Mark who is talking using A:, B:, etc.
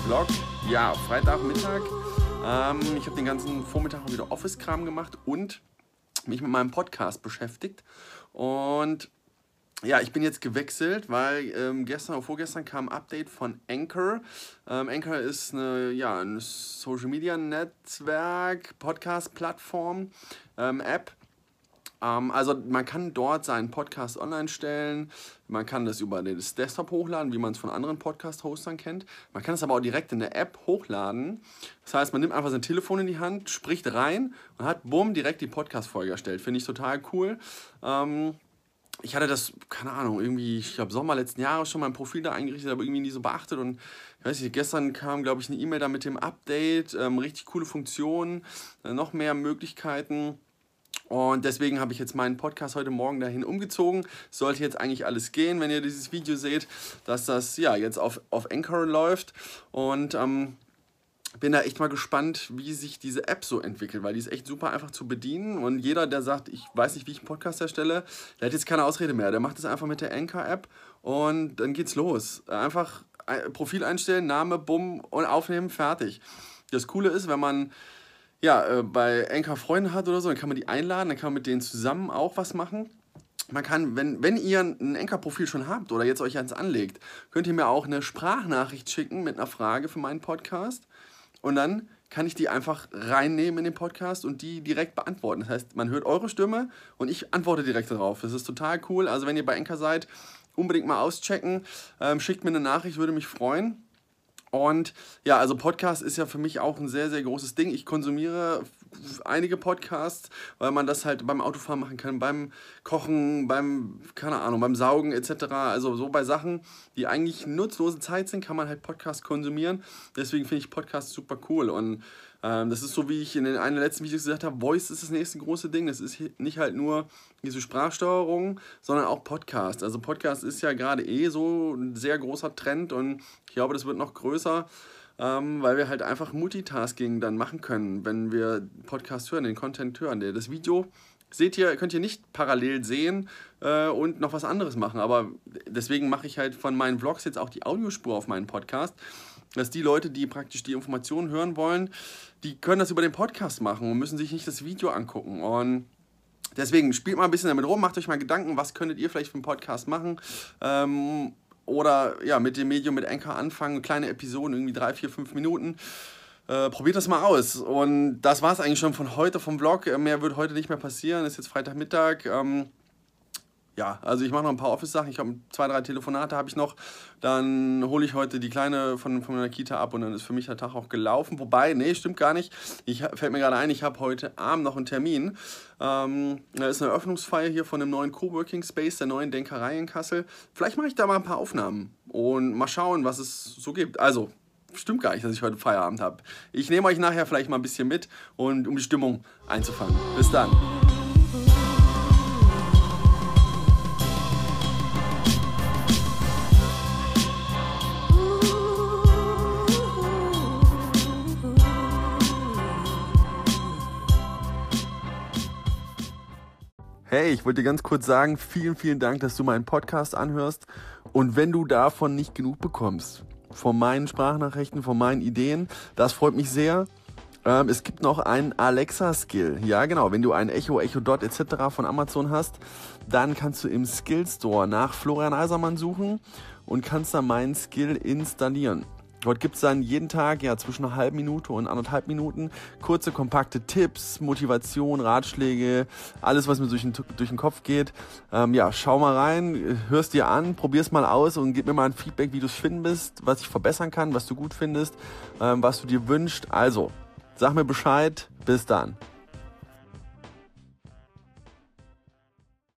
A: Vlog. Ja, Freitagmittag. Ähm, ich habe den ganzen Vormittag wieder Office-Kram gemacht und mich mit meinem Podcast beschäftigt. Und ja, ich bin jetzt gewechselt, weil ähm, gestern oder vorgestern kam ein Update von Anchor. Ähm, Anchor ist eine, ja, ein Social Media Netzwerk, Podcast-Plattform, ähm, App. Ähm, also man kann dort seinen Podcast online stellen, man kann das über das Desktop hochladen, wie man es von anderen Podcast-Hostern kennt. Man kann es aber auch direkt in der App hochladen. Das heißt, man nimmt einfach sein Telefon in die Hand, spricht rein und hat, bumm, direkt die Podcast-Folge erstellt. Finde ich total cool. Ähm, ich hatte das, keine Ahnung, irgendwie, ich glaube, Sommer letzten Jahres schon mein Profil da eingerichtet, aber irgendwie nie so beachtet. Und ich weiß nicht, gestern kam, glaube ich, eine E-Mail da mit dem Update, ähm, richtig coole Funktionen, äh, noch mehr Möglichkeiten. Und deswegen habe ich jetzt meinen Podcast heute Morgen dahin umgezogen. Sollte jetzt eigentlich alles gehen, wenn ihr dieses Video seht, dass das ja jetzt auf, auf Anchor läuft. Und ähm, bin da echt mal gespannt, wie sich diese App so entwickelt, weil die ist echt super einfach zu bedienen und jeder, der sagt, ich weiß nicht, wie ich einen Podcast erstelle, der hat jetzt keine Ausrede mehr. Der macht es einfach mit der Anchor-App und dann geht's los. Einfach Profil einstellen, Name, bumm und aufnehmen, fertig. Das Coole ist, wenn man ja, äh, bei Anchor Freunde hat oder so, dann kann man die einladen, dann kann man mit denen zusammen auch was machen man kann, wenn, wenn ihr ein Enker-Profil schon habt oder jetzt euch eins anlegt, könnt ihr mir auch eine Sprachnachricht schicken mit einer Frage für meinen Podcast und dann kann ich die einfach reinnehmen in den Podcast und die direkt beantworten. Das heißt, man hört eure Stimme und ich antworte direkt darauf. Das ist total cool. Also wenn ihr bei Enker seid, unbedingt mal auschecken. Ähm, schickt mir eine Nachricht, würde mich freuen. Und ja, also Podcast ist ja für mich auch ein sehr, sehr großes Ding. Ich konsumiere einige Podcasts, weil man das halt beim Autofahren machen kann, beim Kochen, beim, keine Ahnung, beim Saugen etc. Also so bei Sachen, die eigentlich nutzlose Zeit sind, kann man halt Podcasts konsumieren. Deswegen finde ich Podcasts super cool. Und ähm, das ist so, wie ich in den der letzten Videos gesagt habe, Voice ist das nächste große Ding. Das ist nicht halt nur diese Sprachsteuerung, sondern auch Podcast. Also Podcast ist ja gerade eh so ein sehr großer Trend und ich glaube, das wird noch größer, ähm, weil wir halt einfach Multitasking dann machen können, wenn wir Podcast hören, den Content hören. Das Video seht ihr, könnt ihr nicht parallel sehen äh, und noch was anderes machen. Aber deswegen mache ich halt von meinen Vlogs jetzt auch die Audiospur auf meinen Podcast dass die Leute, die praktisch die Informationen hören wollen, die können das über den Podcast machen und müssen sich nicht das Video angucken. Und deswegen spielt mal ein bisschen damit rum, macht euch mal Gedanken, was könntet ihr vielleicht für einen Podcast machen. Ähm, oder ja, mit dem Medium mit Anchor anfangen, kleine Episoden, irgendwie drei, vier, fünf Minuten. Äh, probiert das mal aus. Und das war es eigentlich schon von heute vom Vlog. Mehr wird heute nicht mehr passieren. Ist jetzt Freitagmittag. Ähm, ja, also ich mache noch ein paar Office-Sachen. Ich habe zwei, drei Telefonate habe ich noch. Dann hole ich heute die Kleine von, von meiner Kita ab und dann ist für mich der Tag auch gelaufen. Wobei, nee, stimmt gar nicht. Ich fällt mir gerade ein, ich habe heute Abend noch einen Termin. Ähm, da ist eine Eröffnungsfeier hier von dem neuen Coworking Space, der neuen Denkerei in Kassel. Vielleicht mache ich da mal ein paar Aufnahmen und mal schauen, was es so gibt. Also, stimmt gar nicht, dass ich heute Feierabend habe. Ich nehme euch nachher vielleicht mal ein bisschen mit und um die Stimmung einzufangen. Bis dann. Hey, ich wollte dir ganz kurz sagen, vielen, vielen Dank, dass du meinen Podcast anhörst. Und wenn du davon nicht genug bekommst, von meinen Sprachnachrichten, von meinen Ideen, das freut mich sehr. Ähm, es gibt noch einen Alexa-Skill. Ja, genau. Wenn du ein Echo, Echo Dot etc. von Amazon hast, dann kannst du im Skill Store nach Florian Eisermann suchen und kannst dann meinen Skill installieren. Dort gibt es dann jeden Tag ja zwischen einer halben Minute und anderthalb Minuten kurze, kompakte Tipps, Motivation, Ratschläge, alles, was mir durch den, durch den Kopf geht. Ähm, ja, schau mal rein, hörst dir an, probier's mal aus und gib mir mal ein Feedback, wie du es findest, was ich verbessern kann, was du gut findest, ähm, was du dir wünschst. Also, sag mir Bescheid. Bis dann.